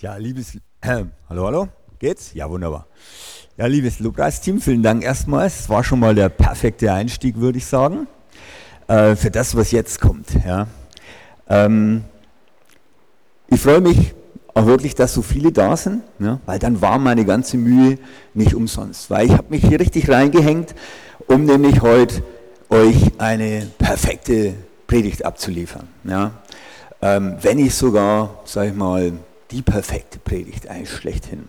Ja, liebes, äh, hallo, hallo, geht's? Ja, wunderbar. Ja, liebes Lukas-Team, vielen Dank erstmal. Es war schon mal der perfekte Einstieg, würde ich sagen, äh, für das, was jetzt kommt. Ja. Ähm, ich freue mich auch wirklich, dass so viele da sind, ja, weil dann war meine ganze Mühe nicht umsonst. Weil ich habe mich hier richtig reingehängt, um nämlich heute euch eine perfekte Predigt abzuliefern. Ja. Ähm, wenn nicht sogar, sage ich mal, die perfekte Predigt eigentlich schlechthin.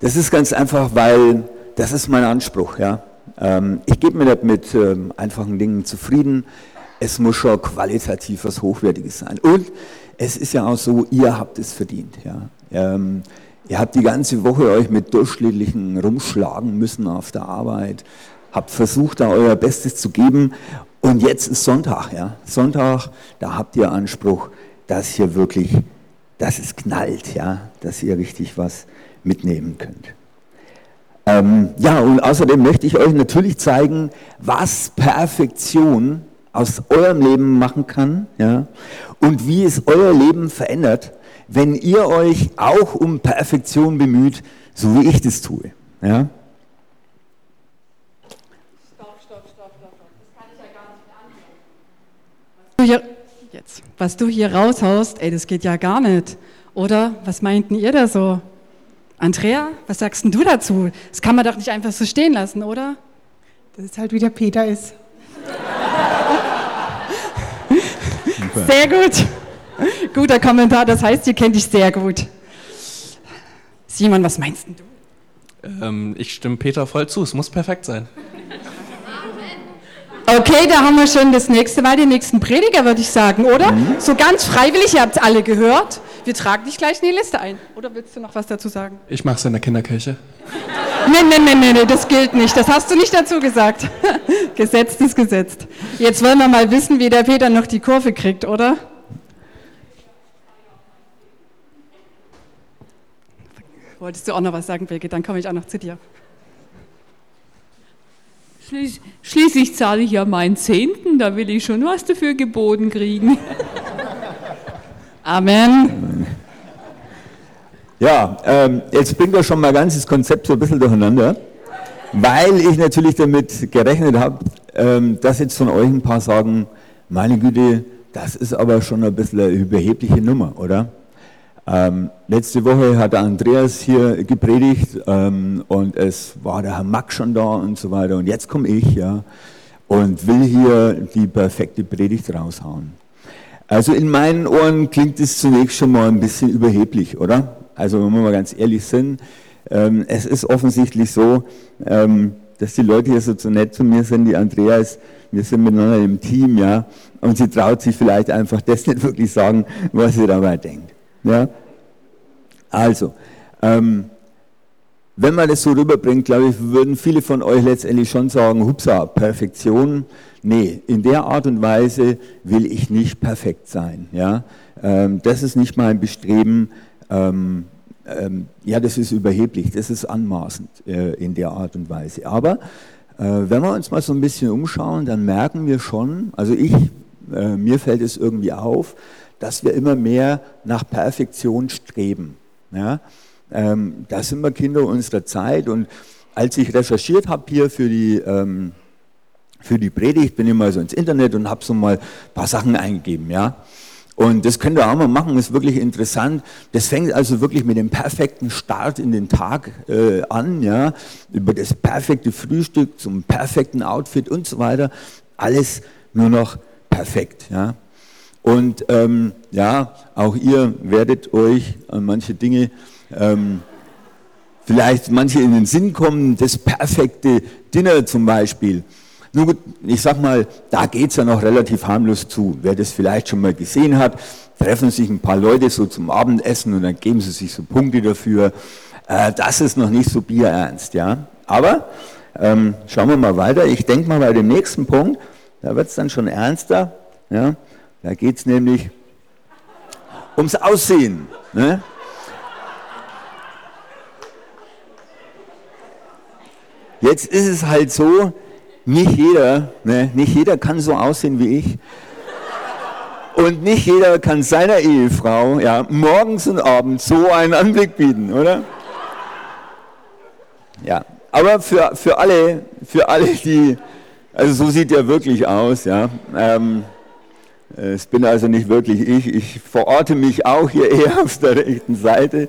Das ist ganz einfach, weil das ist mein Anspruch. Ja? Ähm, ich gebe mir nicht mit ähm, einfachen Dingen zufrieden. Es muss schon qualitativ was Hochwertiges sein. Und es ist ja auch so, ihr habt es verdient. Ja? Ähm, ihr habt die ganze Woche euch mit durchschnittlichen rumschlagen müssen auf der Arbeit, habt versucht, da euer Bestes zu geben. Und jetzt ist Sonntag. Ja? Sonntag, da habt ihr Anspruch, dass hier wirklich dass es knallt, ja, dass ihr richtig was mitnehmen könnt. Ähm, ja, und außerdem möchte ich euch natürlich zeigen, was Perfektion aus eurem Leben machen kann ja, und wie es euer Leben verändert, wenn ihr euch auch um Perfektion bemüht, so wie ich das tue. Ja. Stopp, stopp, stopp, stopp. Das kann ich ja gar nicht anhören jetzt. Was du hier raushaust, ey, das geht ja gar nicht. Oder? Was meinten ihr da so? Andrea, was sagst denn du dazu? Das kann man doch nicht einfach so stehen lassen, oder? Das ist halt wie der Peter ist. sehr gut. Guter Kommentar, das heißt, ihr kennt dich sehr gut. Simon, was meinst du? Ähm, ich stimme Peter voll zu, es muss perfekt sein. Okay, da haben wir schon das nächste Mal den nächsten Prediger, würde ich sagen, oder? Mhm. So ganz freiwillig, ihr habt es alle gehört. Wir tragen dich gleich in die Liste ein. Oder willst du noch was dazu sagen? Ich mache es in der Kinderkirche. Nein, nein, nein, nein, das gilt nicht. Das hast du nicht dazu gesagt. gesetzt ist gesetzt. Jetzt wollen wir mal wissen, wie der Peter noch die Kurve kriegt, oder? Wolltest du auch noch was sagen, Birgit? Dann komme ich auch noch zu dir. Schließ, schließlich zahle ich ja meinen Zehnten, da will ich schon was dafür geboten kriegen. Amen. Ja, ähm, jetzt bringt er schon mal ganz das Konzept so ein bisschen durcheinander, weil ich natürlich damit gerechnet habe, ähm, dass jetzt von euch ein paar sagen, meine Güte, das ist aber schon ein bisschen eine überhebliche Nummer, oder? Ähm, letzte Woche hat der Andreas hier gepredigt ähm, und es war der Herr Mack schon da und so weiter. Und jetzt komme ich ja und will hier die perfekte Predigt raushauen. Also in meinen Ohren klingt es zunächst schon mal ein bisschen überheblich, oder? Also wenn wir mal ganz ehrlich sind, ähm, es ist offensichtlich so, ähm, dass die Leute hier so, so nett zu mir sind, die Andreas, wir sind miteinander im Team, ja, und sie traut sich vielleicht einfach das nicht wirklich sagen, was sie dabei denkt. Ja? Also, ähm, wenn man das so rüberbringt, glaube ich, würden viele von euch letztendlich schon sagen, hupsa, Perfektion. Nee, in der Art und Weise will ich nicht perfekt sein. Ja? Ähm, das ist nicht mein Bestreben. Ähm, ähm, ja, das ist überheblich, das ist anmaßend äh, in der Art und Weise. Aber äh, wenn wir uns mal so ein bisschen umschauen, dann merken wir schon, also ich, äh, mir fällt es irgendwie auf, dass wir immer mehr nach Perfektion streben. Ja? Ähm, da sind wir Kinder unserer Zeit und als ich recherchiert habe hier für die, ähm, für die Predigt, bin ich mal so ins Internet und habe so mal ein paar Sachen eingegeben. Ja? Und das könnt ihr auch mal machen, ist wirklich interessant. Das fängt also wirklich mit dem perfekten Start in den Tag äh, an, ja, über das perfekte Frühstück zum perfekten Outfit und so weiter. Alles nur noch perfekt, ja. Und ähm, ja, auch ihr werdet euch an manche Dinge ähm, vielleicht manche in den Sinn kommen, das perfekte Dinner zum Beispiel. Nun gut, ich sag mal, da geht's ja noch relativ harmlos zu. Wer das vielleicht schon mal gesehen hat, treffen sich ein paar Leute so zum Abendessen und dann geben sie sich so Punkte dafür. Äh, das ist noch nicht so bierernst, ja. Aber ähm, schauen wir mal weiter. Ich denke mal bei dem nächsten Punkt, da wird's dann schon ernster. Ja. Da geht es nämlich ums Aussehen. Ne? Jetzt ist es halt so, nicht jeder, ne, nicht jeder kann so aussehen wie ich. Und nicht jeder kann seiner Ehefrau ja, morgens und abends so einen Anblick bieten, oder? Ja, aber für, für, alle, für alle, die, also so sieht er wirklich aus, ja. Ähm, es bin also nicht wirklich ich, ich verorte mich auch hier eher auf der rechten Seite.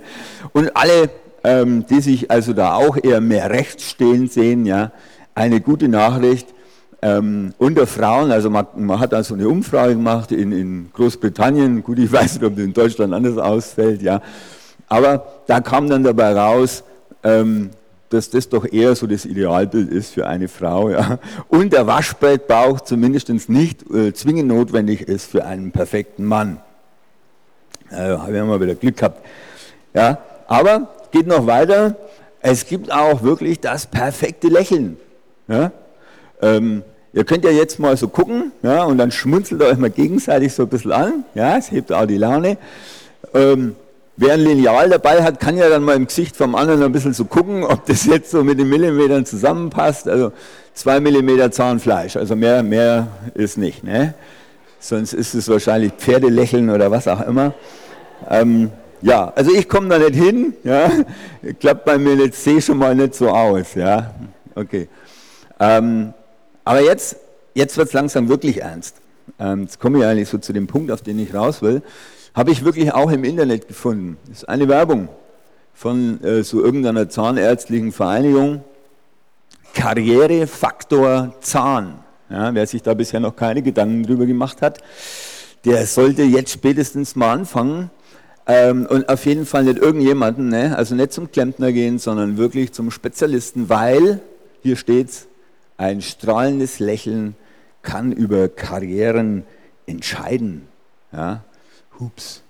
Und alle, ähm, die sich also da auch eher mehr rechts stehen sehen, ja, eine gute Nachricht. Ähm, unter Frauen, also man, man, hat also eine Umfrage gemacht in, in, Großbritannien, gut, ich weiß nicht, ob das in Deutschland anders ausfällt, ja, aber da kam dann dabei raus, ähm, dass das doch eher so das Idealbild ist für eine Frau. Ja. Und der Waschbrettbauch zumindest nicht äh, zwingend notwendig ist für einen perfekten Mann. Äh, Habe ich mal wieder Glück gehabt. Ja. Aber geht noch weiter. Es gibt auch wirklich das perfekte Lächeln. Ja. Ähm, ihr könnt ja jetzt mal so gucken ja, und dann schmunzelt euch mal gegenseitig so ein bisschen an. Ja, es hebt auch die Laune. Ähm, Wer ein Lineal dabei hat, kann ja dann mal im Gesicht vom anderen ein bisschen so gucken, ob das jetzt so mit den Millimetern zusammenpasst. Also zwei Millimeter Zahnfleisch, also mehr, mehr ist nicht. Ne? Sonst ist es wahrscheinlich Pferdelächeln oder was auch immer. Ähm, ja, also ich komme da nicht hin. Ja? Klappt bei mir jetzt sehe schon mal nicht so aus. Ja, okay. Ähm, aber jetzt, jetzt wird es langsam wirklich ernst. Ähm, jetzt komme ich eigentlich so zu dem Punkt, auf den ich raus will. Habe ich wirklich auch im Internet gefunden. Das ist eine Werbung von äh, so irgendeiner zahnärztlichen Vereinigung. Karrierefaktor Zahn. Ja, wer sich da bisher noch keine Gedanken drüber gemacht hat, der sollte jetzt spätestens mal anfangen. Ähm, und auf jeden Fall nicht irgendjemanden, ne? also nicht zum Klempner gehen, sondern wirklich zum Spezialisten, weil, hier steht's, ein strahlendes Lächeln kann über Karrieren entscheiden. Ja? Hups,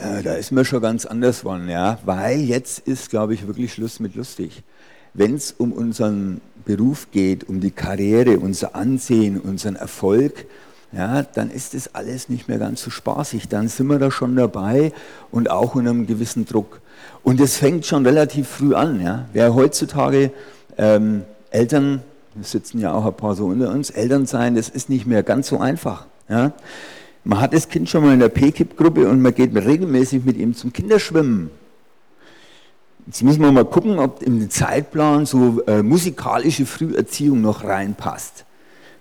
ja, da ist mir schon ganz anders geworden, ja, weil jetzt ist, glaube ich, wirklich Schluss mit lustig. Wenn es um unseren Beruf geht, um die Karriere, unser Ansehen, unseren Erfolg, ja, dann ist das alles nicht mehr ganz so spaßig. Dann sind wir da schon dabei und auch unter einem gewissen Druck. Und es fängt schon relativ früh an. Ja. Wer heutzutage ähm, Eltern, wir sitzen ja auch ein paar so unter uns, Eltern sein, das ist nicht mehr ganz so einfach. Ja. Man hat das Kind schon mal in der PKIP-Gruppe und man geht regelmäßig mit ihm zum Kinderschwimmen. Jetzt müssen wir mal gucken, ob in den Zeitplan so äh, musikalische Früherziehung noch reinpasst.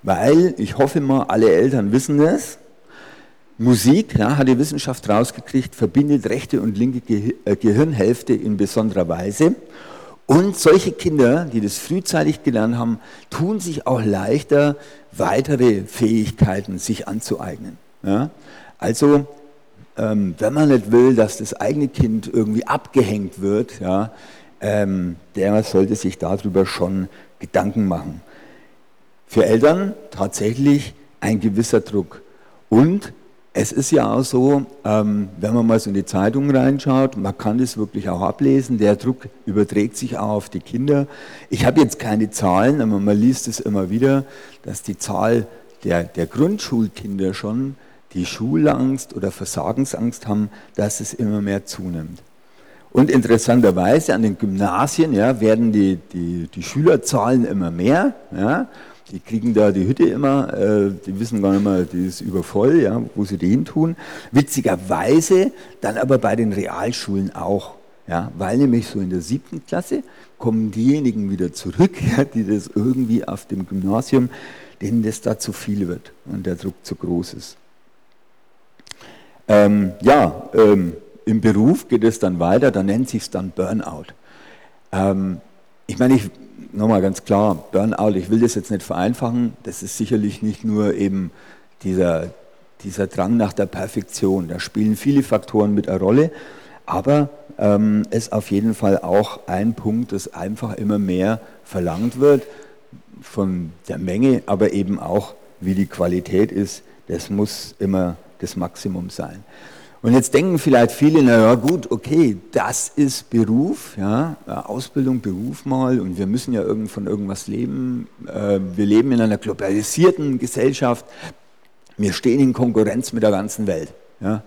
Weil, ich hoffe mal, alle Eltern wissen das. Musik, ja, hat die Wissenschaft rausgekriegt, verbindet rechte und linke Ge äh, Gehirnhälfte in besonderer Weise. Und solche Kinder, die das frühzeitig gelernt haben, tun sich auch leichter, weitere Fähigkeiten sich anzueignen. Ja? Also, ähm, wenn man nicht will, dass das eigene Kind irgendwie abgehängt wird, ja, ähm, der sollte sich darüber schon Gedanken machen. Für Eltern tatsächlich ein gewisser Druck. Und es ist ja auch so, ähm, wenn man mal so in die Zeitung reinschaut, man kann das wirklich auch ablesen, der Druck überträgt sich auch auf die Kinder. Ich habe jetzt keine Zahlen, aber man liest es immer wieder, dass die Zahl der, der Grundschulkinder schon die Schulangst oder Versagensangst haben, dass es immer mehr zunimmt. Und interessanterweise an den Gymnasien ja, werden die, die, die Schülerzahlen immer mehr. Ja. Die kriegen da die Hütte immer, äh, die wissen gar nicht mehr, die ist übervoll, ja, wo sie die hin tun. Witzigerweise dann aber bei den Realschulen auch. Ja, weil nämlich so in der siebten Klasse kommen diejenigen wieder zurück, ja, die das irgendwie auf dem Gymnasium, denen das da zu viel wird und der Druck zu groß ist. Ähm, ja, ähm, im Beruf geht es dann weiter, da nennt sich es dann Burnout. Ähm, ich meine, ich, nochmal ganz klar, Burnout, ich will das jetzt nicht vereinfachen, das ist sicherlich nicht nur eben dieser, dieser Drang nach der Perfektion, da spielen viele Faktoren mit eine Rolle, aber ähm, ist auf jeden Fall auch ein Punkt, dass einfach immer mehr verlangt wird von der Menge, aber eben auch, wie die Qualität ist, das muss immer das Maximum sein. Und jetzt denken vielleicht viele, naja gut, okay, das ist Beruf, ja, Ausbildung, Beruf mal und wir müssen ja von irgendwas leben. Äh, wir leben in einer globalisierten Gesellschaft, wir stehen in Konkurrenz mit der ganzen Welt. Ja.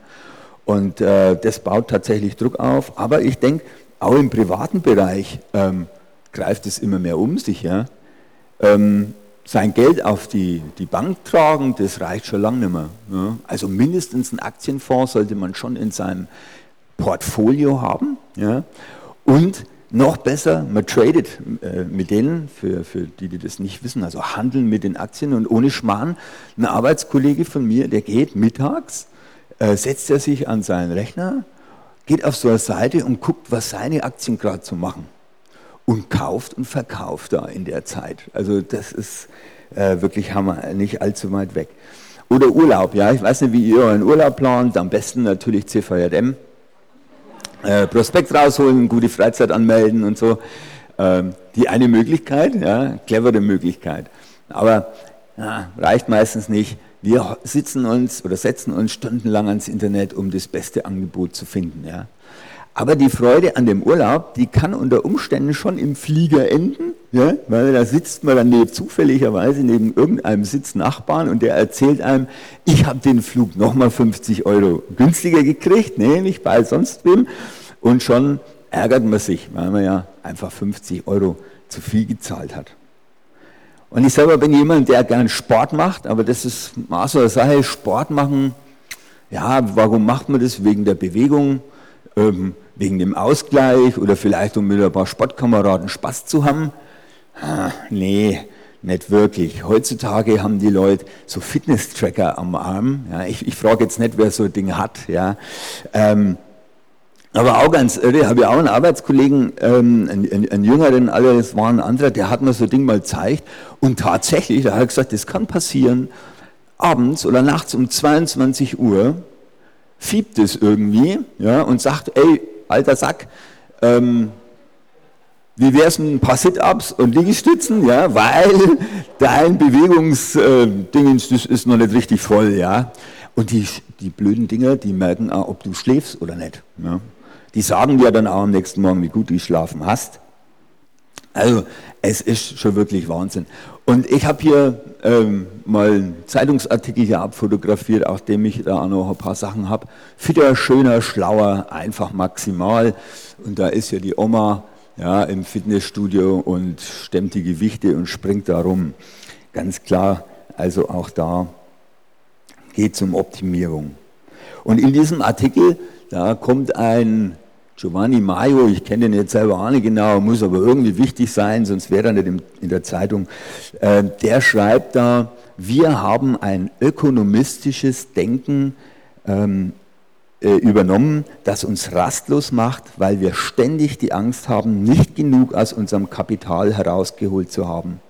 Und äh, das baut tatsächlich Druck auf, aber ich denke, auch im privaten Bereich ähm, greift es immer mehr um sich. Ja. Ähm, sein Geld auf die, die Bank tragen, das reicht schon lange nicht mehr. Ja. Also mindestens einen Aktienfonds sollte man schon in seinem Portfolio haben. Ja. Und noch besser, man tradet äh, mit denen, für, für die, die das nicht wissen, also handeln mit den Aktien und ohne Schmarrn. Ein Arbeitskollege von mir, der geht mittags, äh, setzt er sich an seinen Rechner, geht auf so eine Seite und guckt, was seine Aktien gerade so machen. Und kauft und verkauft da in der Zeit. Also das ist äh, wirklich Hammer, nicht allzu weit weg. Oder Urlaub, ja, ich weiß nicht, wie ihr euren Urlaub plant, am besten natürlich CVJM äh, Prospekt rausholen, gute Freizeit anmelden und so. Ähm, die eine Möglichkeit, ja, clevere Möglichkeit. Aber ja, reicht meistens nicht. Wir sitzen uns oder setzen uns stundenlang ans Internet, um das beste Angebot zu finden. Ja. Aber die Freude an dem Urlaub, die kann unter Umständen schon im Flieger enden, ja, weil da sitzt man dann neben, zufälligerweise neben irgendeinem Sitznachbarn und der erzählt einem, ich habe den Flug nochmal 50 Euro günstiger gekriegt, nee, nicht bei sonst wem. Und schon ärgert man sich, weil man ja einfach 50 Euro zu viel gezahlt hat. Und ich selber bin jemand, der gern Sport macht, aber das ist so eine Sache, Sport machen, ja, warum macht man das? Wegen der Bewegung, ähm, wegen dem Ausgleich oder vielleicht um mit ein paar Sportkameraden Spaß zu haben? Ah, nee, nicht wirklich. Heutzutage haben die Leute so Fitness-Tracker am Arm. Ja, ich, ich frage jetzt nicht, wer so ein Ding hat. Ja. Ähm, aber auch ganz irre, habe ich auch einen Arbeitskollegen, ähm, einen, einen, jüngeren, alles war ein anderer, der hat mir so ein Ding mal gezeigt und tatsächlich, da hat er gesagt, das kann passieren, abends oder nachts um 22 Uhr fiebt es irgendwie ja, und sagt, ey, alter Sack, ähm, wie wäre es ein paar Sit-Ups und Liegestützen, ja, weil dein Bewegungsdingens, das ist noch nicht richtig voll, ja. Und die, die blöden Dinger, die merken auch, ob du schläfst oder nicht. Ja. Die sagen dir dann auch am nächsten Morgen, wie gut du geschlafen hast. Also es ist schon wirklich Wahnsinn. Und ich habe hier ähm, mal einen Zeitungsartikel hier abfotografiert, auch dem ich da auch noch ein paar Sachen habe. Fitter, schöner, schlauer, einfach maximal. Und da ist ja die Oma ja, im Fitnessstudio und stemmt die Gewichte und springt da rum. Ganz klar, also auch da geht es um Optimierung. Und in diesem Artikel, da kommt ein Giovanni Maio, ich kenne den jetzt selber auch nicht genau, muss aber irgendwie wichtig sein, sonst wäre er nicht in der Zeitung. Äh, der schreibt da, wir haben ein ökonomistisches Denken ähm, äh, übernommen, das uns rastlos macht, weil wir ständig die Angst haben, nicht genug aus unserem Kapital herausgeholt zu haben.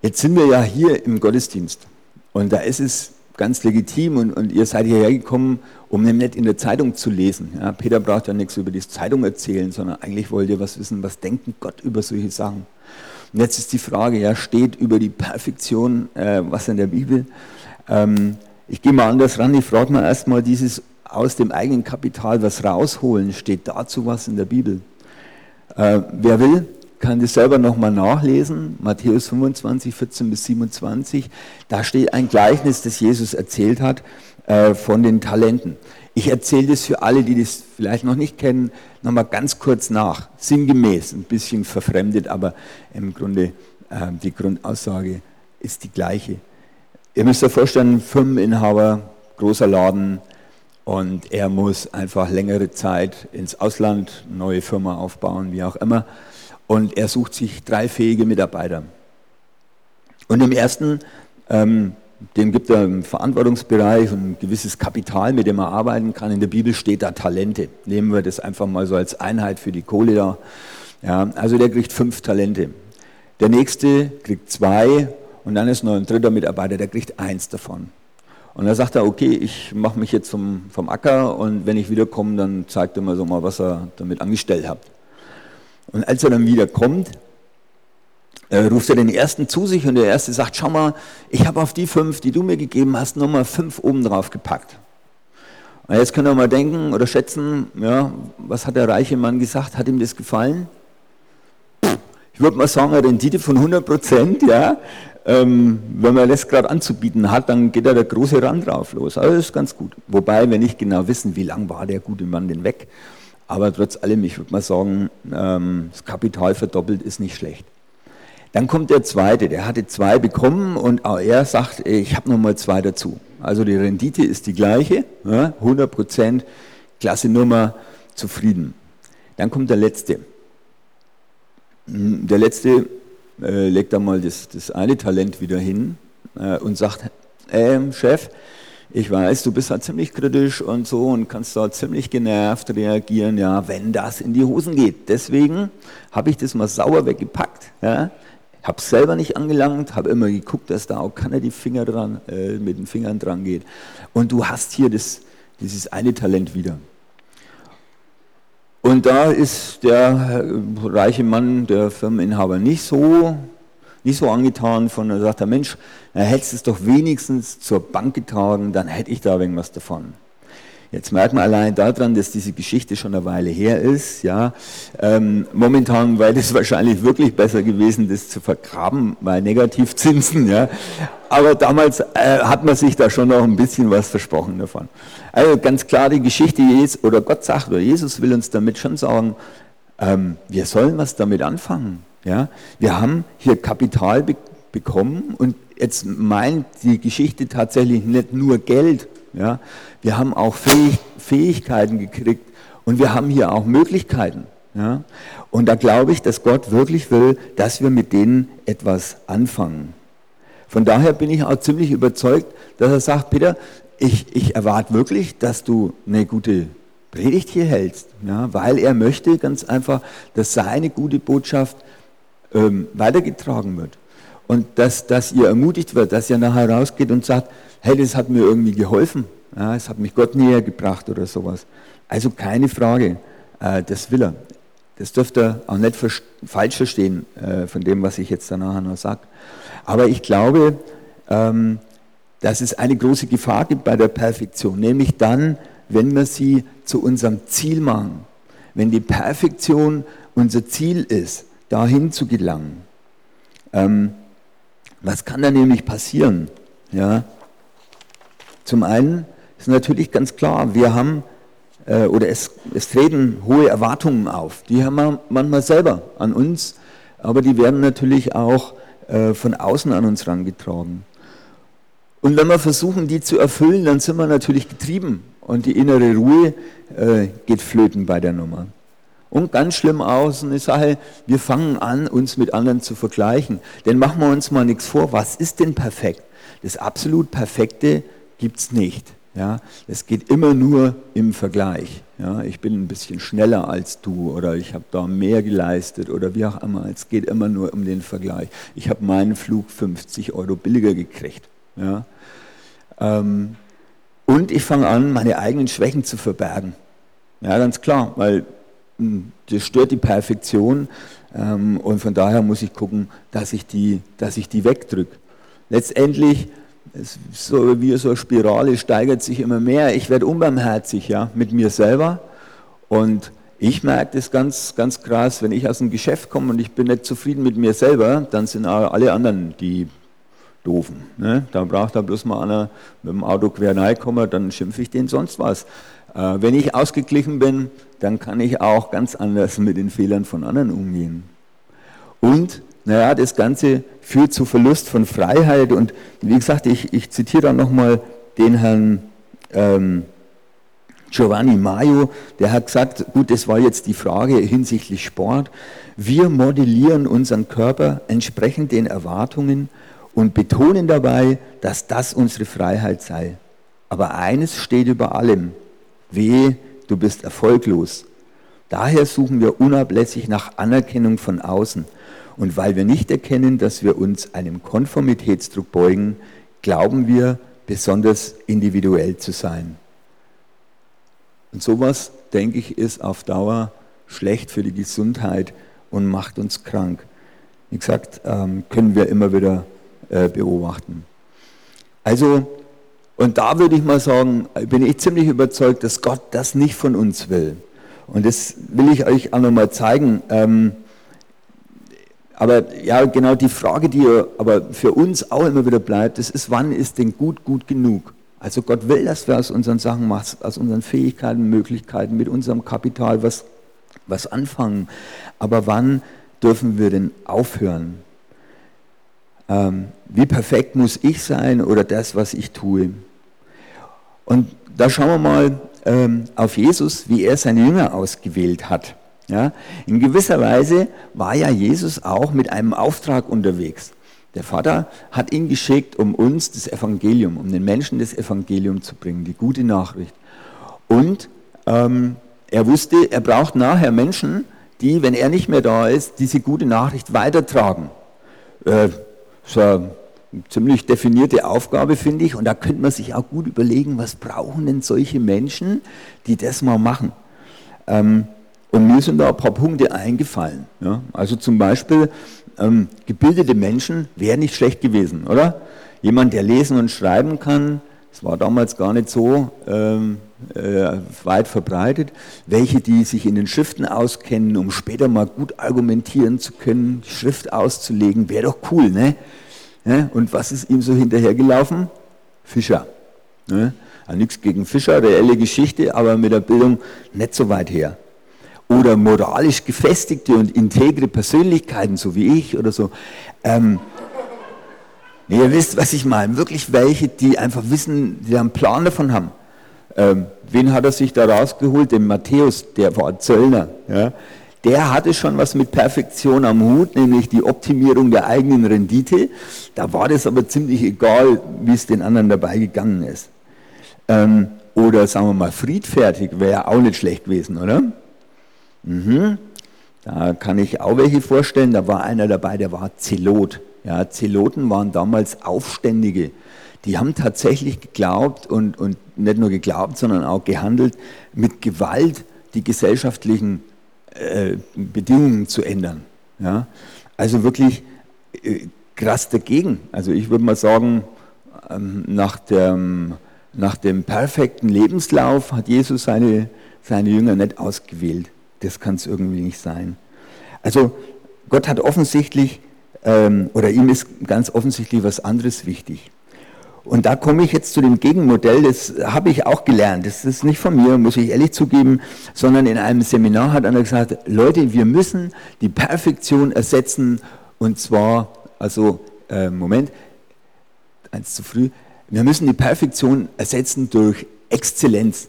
Jetzt sind wir ja hier im Gottesdienst und da ist es ganz legitim und, und ihr seid hierher gekommen, um nicht in der Zeitung zu lesen. Ja, Peter braucht ja nichts über die Zeitung erzählen, sondern eigentlich wollt ihr was wissen, was denkt Gott über solche Sachen. Und jetzt ist die Frage, ja, steht über die Perfektion äh, was in der Bibel? Ähm, ich gehe mal anders ran, ich frage mal erstmal dieses aus dem eigenen Kapital was rausholen, steht dazu was in der Bibel? Äh, wer will? Kann das selber nochmal nachlesen, Matthäus 25, 14 bis 27. Da steht ein Gleichnis, das Jesus erzählt hat äh, von den Talenten. Ich erzähle das für alle, die das vielleicht noch nicht kennen, nochmal ganz kurz nach, sinngemäß, ein bisschen verfremdet, aber im Grunde äh, die Grundaussage ist die gleiche. Ihr müsst euch vorstellen, Firmeninhaber, großer Laden, und er muss einfach längere Zeit ins Ausland, neue Firma aufbauen, wie auch immer und er sucht sich drei fähige Mitarbeiter. Und im ersten, ähm, dem gibt er einen Verantwortungsbereich und ein gewisses Kapital, mit dem er arbeiten kann. In der Bibel steht da Talente. Nehmen wir das einfach mal so als Einheit für die Kohle da. Ja, also der kriegt fünf Talente. Der nächste kriegt zwei und dann ist noch ein dritter Mitarbeiter, der kriegt eins davon. Und dann sagt er, okay, ich mache mich jetzt vom, vom Acker und wenn ich wiederkomme, dann zeigt er mir so mal, was er damit angestellt hat. Und als er dann wieder kommt, äh, ruft er den ersten zu sich und der erste sagt, schau mal, ich habe auf die fünf, die du mir gegeben hast, nochmal fünf oben drauf gepackt. Und jetzt können wir mal denken oder schätzen, ja, was hat der reiche Mann gesagt? Hat ihm das gefallen? Ich würde mal sagen, eine Rendite von 100 Prozent, ja. Ähm, wenn man das gerade anzubieten hat, dann geht da der große Rand drauf los. Also das ist ganz gut. Wobei wir nicht genau wissen, wie lang war der gute Mann denn weg. Aber trotz allem, ich würde mal sagen, ähm, das Kapital verdoppelt ist nicht schlecht. Dann kommt der zweite, der hatte zwei bekommen und auch er sagt, ich habe nochmal zwei dazu. Also die Rendite ist die gleiche, ja, 100 Prozent, klasse Nummer, zufrieden. Dann kommt der letzte. Der letzte äh, legt dann mal das, das eine Talent wieder hin äh, und sagt, äh, Chef, ich weiß, du bist da ziemlich kritisch und so und kannst da ziemlich genervt reagieren, ja, wenn das in die Hosen geht. Deswegen habe ich das mal sauer weggepackt. Ja. Habe es selber nicht angelangt, habe immer geguckt, dass da auch keiner die Finger dran, äh, mit den Fingern dran geht. Und du hast hier das, dieses eine Talent wieder. Und da ist der äh, reiche Mann, der Firmeninhaber, nicht so nicht so angetan von, er sagt der Mensch, er hätte es doch wenigstens zur Bank getragen, dann hätte ich da irgendwas davon. Jetzt merkt man allein daran, dass diese Geschichte schon eine Weile her ist. Ja. Ähm, momentan wäre es wahrscheinlich wirklich besser gewesen, das zu vergraben, weil Negativzinsen. Ja. Aber damals äh, hat man sich da schon noch ein bisschen was versprochen davon. Also ganz klar die Geschichte, oder Gott sagt, oder Jesus will uns damit schon sagen, ähm, wir sollen was damit anfangen. Ja? Wir haben hier Kapital be bekommen und jetzt meint die Geschichte tatsächlich nicht nur Geld. Ja? Wir haben auch Fähig Fähigkeiten gekriegt und wir haben hier auch Möglichkeiten. Ja? Und da glaube ich, dass Gott wirklich will, dass wir mit denen etwas anfangen. Von daher bin ich auch ziemlich überzeugt, dass er sagt, Peter, ich, ich erwarte wirklich, dass du eine gute Predigt hier hältst, ja, weil er möchte ganz einfach, dass seine gute Botschaft ähm, weitergetragen wird. Und dass, dass ihr ermutigt wird, dass ihr nachher rausgeht und sagt, hey, das hat mir irgendwie geholfen, ja, es hat mich Gott näher gebracht oder sowas. Also keine Frage, äh, das will er. Das dürft ihr auch nicht falsch verstehen äh, von dem, was ich jetzt danach noch sage. Aber ich glaube, ähm, dass es eine große Gefahr gibt bei der Perfektion, nämlich dann, wenn wir sie zu unserem Ziel machen. Wenn die Perfektion unser Ziel ist, dahin zu gelangen. Ähm, was kann da nämlich passieren? Ja? Zum einen ist natürlich ganz klar, wir haben äh, oder es, es treten hohe Erwartungen auf. Die haben wir manchmal selber an uns, aber die werden natürlich auch äh, von außen an uns herangetragen. Und wenn wir versuchen, die zu erfüllen, dann sind wir natürlich getrieben und die innere Ruhe äh, geht flöten bei der Nummer. Und ganz schlimm aus, eine Sache, wir fangen an, uns mit anderen zu vergleichen. Denn machen wir uns mal nichts vor, was ist denn perfekt? Das absolut Perfekte gibt es nicht. Ja, es geht immer nur im Vergleich. Ja, ich bin ein bisschen schneller als du oder ich habe da mehr geleistet oder wie auch immer. Es geht immer nur um den Vergleich. Ich habe meinen Flug 50 Euro billiger gekriegt. Ja. Ähm, und ich fange an, meine eigenen Schwächen zu verbergen. Ja, ganz klar, weil das stört die Perfektion ähm, und von daher muss ich gucken, dass ich die, dass ich die wegdrücke. Letztendlich, so wie so eine Spirale, steigert sich immer mehr. Ich werde unbarmherzig ja, mit mir selber und ich merke das ganz, ganz krass, wenn ich aus dem Geschäft komme und ich bin nicht zufrieden mit mir selber, dann sind alle anderen die Doofen. Ne? Da braucht da bloß mal einer mit dem Auto quer reinkommen, dann schimpfe ich den sonst was. Äh, wenn ich ausgeglichen bin, dann kann ich auch ganz anders mit den Fehlern von anderen umgehen. Und, naja, das Ganze führt zu Verlust von Freiheit. Und wie gesagt, ich, ich zitiere dann nochmal den Herrn ähm, Giovanni Maio, der hat gesagt, gut, das war jetzt die Frage hinsichtlich Sport. Wir modellieren unseren Körper entsprechend den Erwartungen und betonen dabei, dass das unsere Freiheit sei. Aber eines steht über allem, Wehe, du bist erfolglos. Daher suchen wir unablässig nach Anerkennung von außen. Und weil wir nicht erkennen, dass wir uns einem Konformitätsdruck beugen, glauben wir, besonders individuell zu sein. Und sowas, denke ich, ist auf Dauer schlecht für die Gesundheit und macht uns krank. Wie gesagt, ähm, können wir immer wieder äh, beobachten. Also und da würde ich mal sagen, bin ich ziemlich überzeugt, dass Gott das nicht von uns will. Und das will ich euch auch nochmal zeigen. Ähm, aber ja, genau die Frage, die aber für uns auch immer wieder bleibt, das ist, wann ist denn gut gut genug? Also Gott will, dass wir aus unseren Sachen, aus unseren Fähigkeiten, Möglichkeiten, mit unserem Kapital was, was anfangen. Aber wann dürfen wir denn aufhören? Ähm, wie perfekt muss ich sein oder das, was ich tue? Und da schauen wir mal ähm, auf Jesus, wie er seine Jünger ausgewählt hat. Ja? In gewisser Weise war ja Jesus auch mit einem Auftrag unterwegs. Der Vater hat ihn geschickt, um uns das Evangelium, um den Menschen das Evangelium zu bringen, die gute Nachricht. Und ähm, er wusste, er braucht nachher Menschen, die, wenn er nicht mehr da ist, diese gute Nachricht weitertragen. Äh, so eine ziemlich definierte Aufgabe, finde ich. Und da könnte man sich auch gut überlegen, was brauchen denn solche Menschen, die das mal machen. Ähm, und mir sind da ein paar Punkte eingefallen. Ja? Also zum Beispiel, ähm, gebildete Menschen wären nicht schlecht gewesen, oder? Jemand, der lesen und schreiben kann, das war damals gar nicht so ähm, äh, weit verbreitet. Welche, die sich in den Schriften auskennen, um später mal gut argumentieren zu können, Schrift auszulegen, wäre doch cool, ne? Ja? Und was ist ihm so hinterhergelaufen? Fischer. Ne? Ja, nichts gegen Fischer, reelle Geschichte, aber mit der Bildung nicht so weit her oder moralisch gefestigte und integre Persönlichkeiten, so wie ich oder so. Ähm, ihr wisst, was ich meine. Wirklich welche, die einfach wissen, die einen Plan davon haben. Ähm, wen hat er sich da rausgeholt? Den Matthäus, der war Zöllner. Ja? Der hatte schon was mit Perfektion am Hut, nämlich die Optimierung der eigenen Rendite. Da war das aber ziemlich egal, wie es den anderen dabei gegangen ist. Ähm, oder sagen wir mal, friedfertig wäre auch nicht schlecht gewesen, oder? Mhm. Da kann ich auch welche vorstellen. Da war einer dabei, der war Zelot. Ja, Zeloten waren damals Aufständige. Die haben tatsächlich geglaubt und, und nicht nur geglaubt, sondern auch gehandelt, mit Gewalt die gesellschaftlichen äh, Bedingungen zu ändern. Ja? Also wirklich äh, krass dagegen. Also ich würde mal sagen, ähm, nach, dem, nach dem perfekten Lebenslauf hat Jesus seine, seine Jünger nicht ausgewählt das kann es irgendwie nicht sein. Also Gott hat offensichtlich, ähm, oder ihm ist ganz offensichtlich was anderes wichtig. Und da komme ich jetzt zu dem Gegenmodell, das habe ich auch gelernt. Das ist nicht von mir, muss ich ehrlich zugeben, sondern in einem Seminar hat einer gesagt, Leute, wir müssen die Perfektion ersetzen und zwar, also, äh, Moment, eins zu früh, wir müssen die Perfektion ersetzen durch Exzellenz.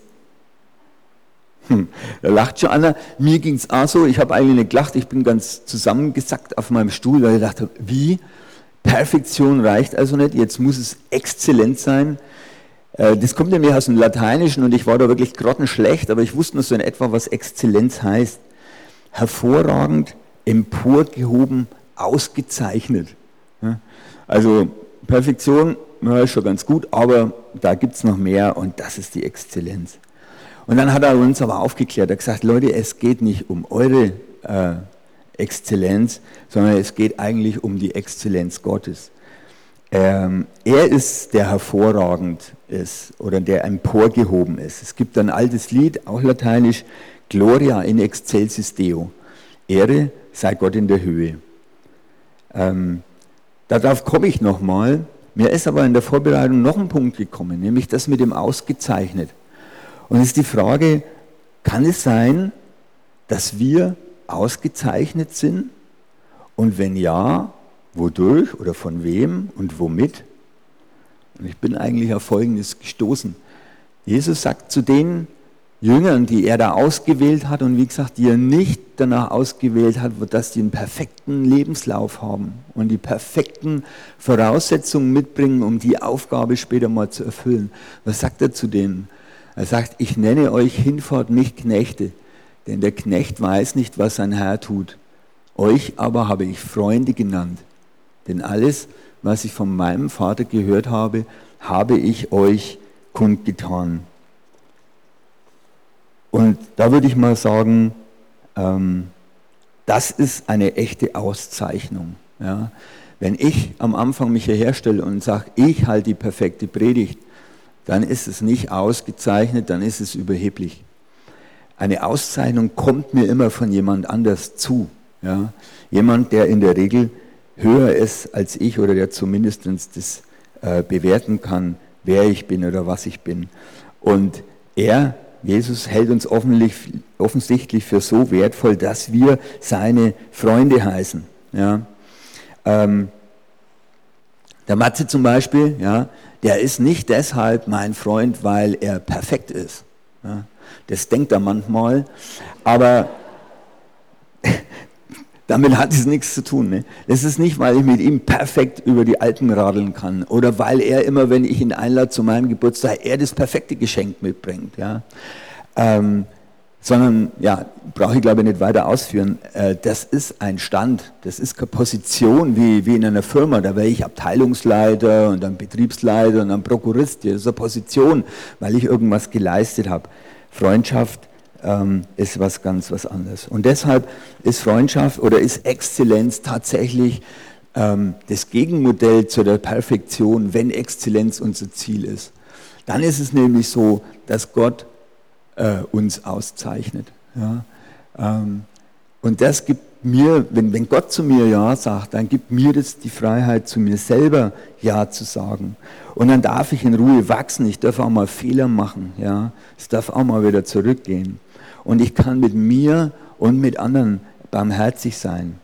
Hm, da lacht schon einer. Mir ging es auch so, ich habe eigentlich nicht gelacht, ich bin ganz zusammengesackt auf meinem Stuhl, weil ich dachte, wie? Perfektion reicht also nicht, jetzt muss es exzellent sein. Äh, das kommt nämlich aus dem Lateinischen und ich war da wirklich grottenschlecht, aber ich wusste nur so in etwa, was Exzellenz heißt. Hervorragend, emporgehoben, ausgezeichnet. Also Perfektion ja, ist schon ganz gut, aber da gibt es noch mehr und das ist die Exzellenz. Und dann hat er uns aber aufgeklärt, er hat gesagt, Leute, es geht nicht um eure äh, Exzellenz, sondern es geht eigentlich um die Exzellenz Gottes. Ähm, er ist, der hervorragend ist oder der emporgehoben ist. Es gibt ein altes Lied, auch lateinisch, Gloria in excelsis Deo. Ehre sei Gott in der Höhe. Ähm, darauf komme ich nochmal. Mir ist aber in der Vorbereitung noch ein Punkt gekommen, nämlich das mit dem ausgezeichnet. Und es ist die Frage, kann es sein, dass wir ausgezeichnet sind? Und wenn ja, wodurch oder von wem und womit? Und ich bin eigentlich auf Folgendes gestoßen. Jesus sagt zu den Jüngern, die er da ausgewählt hat und wie gesagt, die er nicht danach ausgewählt hat, dass die einen perfekten Lebenslauf haben und die perfekten Voraussetzungen mitbringen, um die Aufgabe später mal zu erfüllen. Was sagt er zu denen? Er sagt, ich nenne euch hinfort nicht Knechte, denn der Knecht weiß nicht, was sein Herr tut. Euch aber habe ich Freunde genannt, denn alles, was ich von meinem Vater gehört habe, habe ich euch kundgetan. Und da würde ich mal sagen, ähm, das ist eine echte Auszeichnung. Ja. Wenn ich am Anfang mich hierher stelle und sage, ich halte die perfekte Predigt, dann ist es nicht ausgezeichnet, dann ist es überheblich. Eine Auszeichnung kommt mir immer von jemand anders zu. Ja? Jemand, der in der Regel höher ist als ich oder der zumindest das äh, bewerten kann, wer ich bin oder was ich bin. Und er, Jesus, hält uns offensichtlich für so wertvoll, dass wir seine Freunde heißen. Ja? Ähm, Der Matze zum Beispiel, ja, der ist nicht deshalb mein Freund, weil er perfekt ist. Das denkt er manchmal, aber damit hat es nichts zu tun. Ne? Das ist nicht, weil ich mit ihm perfekt über die Alpen radeln kann oder weil er immer, wenn ich ihn einlade zu meinem Geburtstag, er das perfekte Geschenk mitbringt. Ja? Ähm, sondern, ja, brauche ich glaube ich nicht weiter ausführen, äh, das ist ein Stand, das ist keine Position wie, wie in einer Firma, da wäre ich Abteilungsleiter und dann Betriebsleiter und dann Prokurist, das ist eine Position, weil ich irgendwas geleistet habe. Freundschaft ähm, ist was ganz was anderes. Und deshalb ist Freundschaft oder ist Exzellenz tatsächlich ähm, das Gegenmodell zu der Perfektion, wenn Exzellenz unser Ziel ist. Dann ist es nämlich so, dass Gott äh, uns auszeichnet. Ja? Ähm, und das gibt mir, wenn, wenn Gott zu mir Ja sagt, dann gibt mir das die Freiheit, zu mir selber Ja zu sagen. Und dann darf ich in Ruhe wachsen, ich darf auch mal Fehler machen, ja. Es darf auch mal wieder zurückgehen. Und ich kann mit mir und mit anderen barmherzig sein.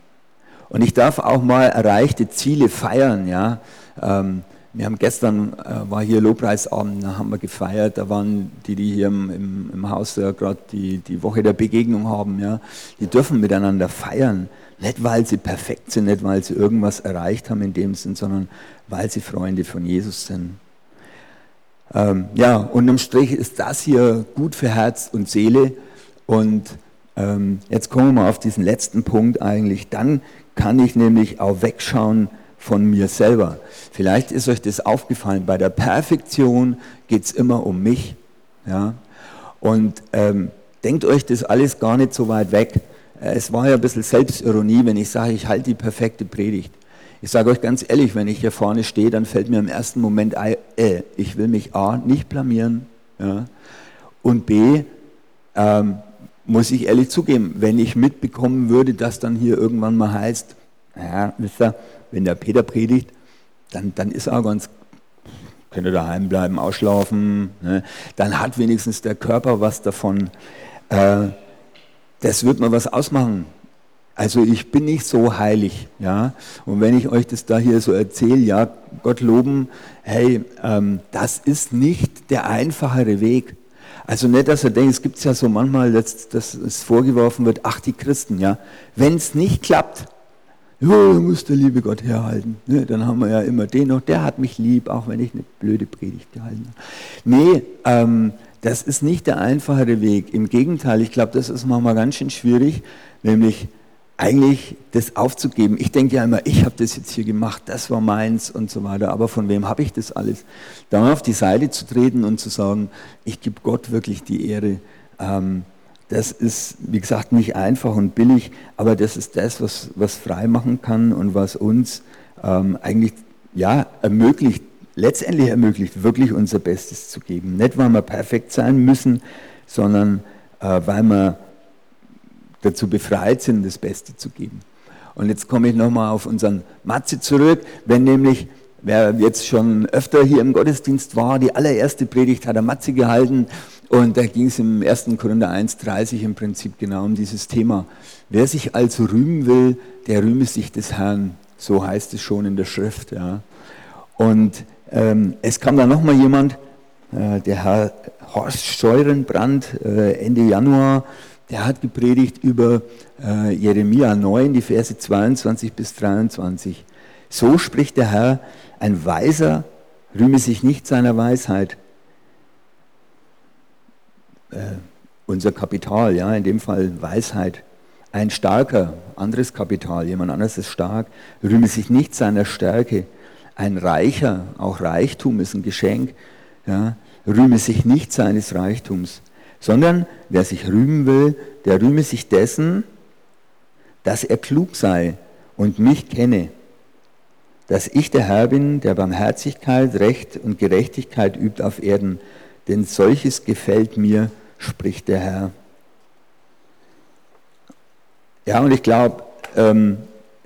Und ich darf auch mal erreichte Ziele feiern, ja. Ähm, wir haben gestern, äh, war hier Lobpreisabend, da haben wir gefeiert, da waren die, die hier im, im, im Haus ja, gerade die, die Woche der Begegnung haben, ja, die dürfen miteinander feiern. Nicht, weil sie perfekt sind, nicht, weil sie irgendwas erreicht haben in dem Sinn, sondern weil sie Freunde von Jesus sind. Ähm, ja, unterm Strich ist das hier gut für Herz und Seele. Und ähm, jetzt kommen wir mal auf diesen letzten Punkt eigentlich. Dann kann ich nämlich auch wegschauen von mir selber. Vielleicht ist euch das aufgefallen, bei der Perfektion geht es immer um mich. Ja? Und ähm, denkt euch das alles gar nicht so weit weg. Äh, es war ja ein bisschen Selbstironie, wenn ich sage, ich halte die perfekte Predigt. Ich sage euch ganz ehrlich, wenn ich hier vorne stehe, dann fällt mir im ersten Moment ein, äh, ich will mich A, nicht blamieren ja? und B, ähm, muss ich ehrlich zugeben, wenn ich mitbekommen würde, dass dann hier irgendwann mal heißt, ja, wisst ihr, wenn der Peter predigt, dann, dann ist er ganz, könnte daheim bleiben, ausschlafen, ne? dann hat wenigstens der Körper was davon. Äh, das wird mir was ausmachen. Also ich bin nicht so heilig, ja. Und wenn ich euch das da hier so erzähle, ja, Gott loben, hey, ähm, das ist nicht der einfachere Weg. Also nicht, dass er denkt, es gibt ja so manchmal, dass, dass es vorgeworfen wird, ach die Christen, ja. Wenn es nicht klappt, ja, muss der liebe Gott herhalten. Ne, dann haben wir ja immer den noch, der hat mich lieb, auch wenn ich eine blöde Predigt gehalten habe. Nee, ähm, das ist nicht der einfachere Weg. Im Gegenteil, ich glaube, das ist manchmal ganz schön schwierig, nämlich eigentlich das aufzugeben. Ich denke ja immer, ich habe das jetzt hier gemacht, das war meins und so weiter, aber von wem habe ich das alles? Dann auf die Seite zu treten und zu sagen, ich gebe Gott wirklich die Ehre. Ähm, das ist, wie gesagt, nicht einfach und billig, aber das ist das, was, was frei machen kann und was uns ähm, eigentlich ja, ermöglicht, letztendlich ermöglicht, wirklich unser Bestes zu geben. Nicht, weil wir perfekt sein müssen, sondern äh, weil wir dazu befreit sind, das Beste zu geben. Und jetzt komme ich nochmal auf unseren Matze zurück, wenn nämlich Wer jetzt schon öfter hier im Gottesdienst war, die allererste Predigt hat er Matze gehalten und da ging es im 1. Korinther 1,30 im Prinzip genau um dieses Thema. Wer sich also rühmen will, der rühme sich des Herrn. So heißt es schon in der Schrift. Ja. Und ähm, es kam dann nochmal jemand, äh, der Herr Horst Steurenbrand, äh, Ende Januar, der hat gepredigt über äh, Jeremia 9, die Verse 22 bis 23. So spricht der Herr, ein Weiser rühme sich nicht seiner Weisheit. Äh, unser Kapital, ja, in dem Fall Weisheit. Ein starker, anderes Kapital, jemand anderes ist stark, rühme sich nicht seiner Stärke. Ein Reicher, auch Reichtum ist ein Geschenk, ja, rühme sich nicht seines Reichtums, sondern wer sich rühmen will, der rühme sich dessen, dass er klug sei und mich kenne dass ich der Herr bin, der Barmherzigkeit, Recht und Gerechtigkeit übt auf Erden, denn solches gefällt mir, spricht der Herr. Ja, und ich glaube, ähm,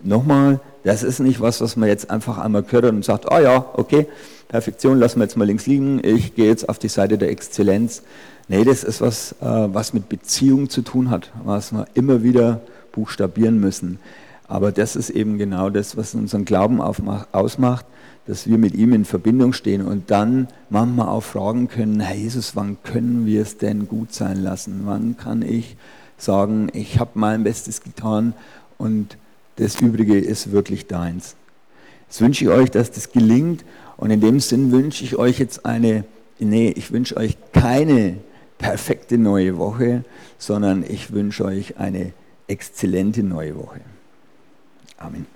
nochmal, das ist nicht was, was man jetzt einfach einmal gehört und sagt, oh ja, okay, Perfektion lassen wir jetzt mal links liegen, ich gehe jetzt auf die Seite der Exzellenz. Nee, das ist was, äh, was mit Beziehung zu tun hat, was wir immer wieder buchstabieren müssen. Aber das ist eben genau das, was unseren Glauben aufmacht, ausmacht, dass wir mit ihm in Verbindung stehen und dann manchmal auch fragen können, Herr Jesus, wann können wir es denn gut sein lassen? Wann kann ich sagen, ich habe mein Bestes getan und das Übrige ist wirklich deins. Jetzt wünsche ich euch, dass das gelingt und in dem Sinn wünsche ich euch jetzt eine, nee, ich wünsche euch keine perfekte neue Woche, sondern ich wünsche euch eine exzellente neue Woche. Amen.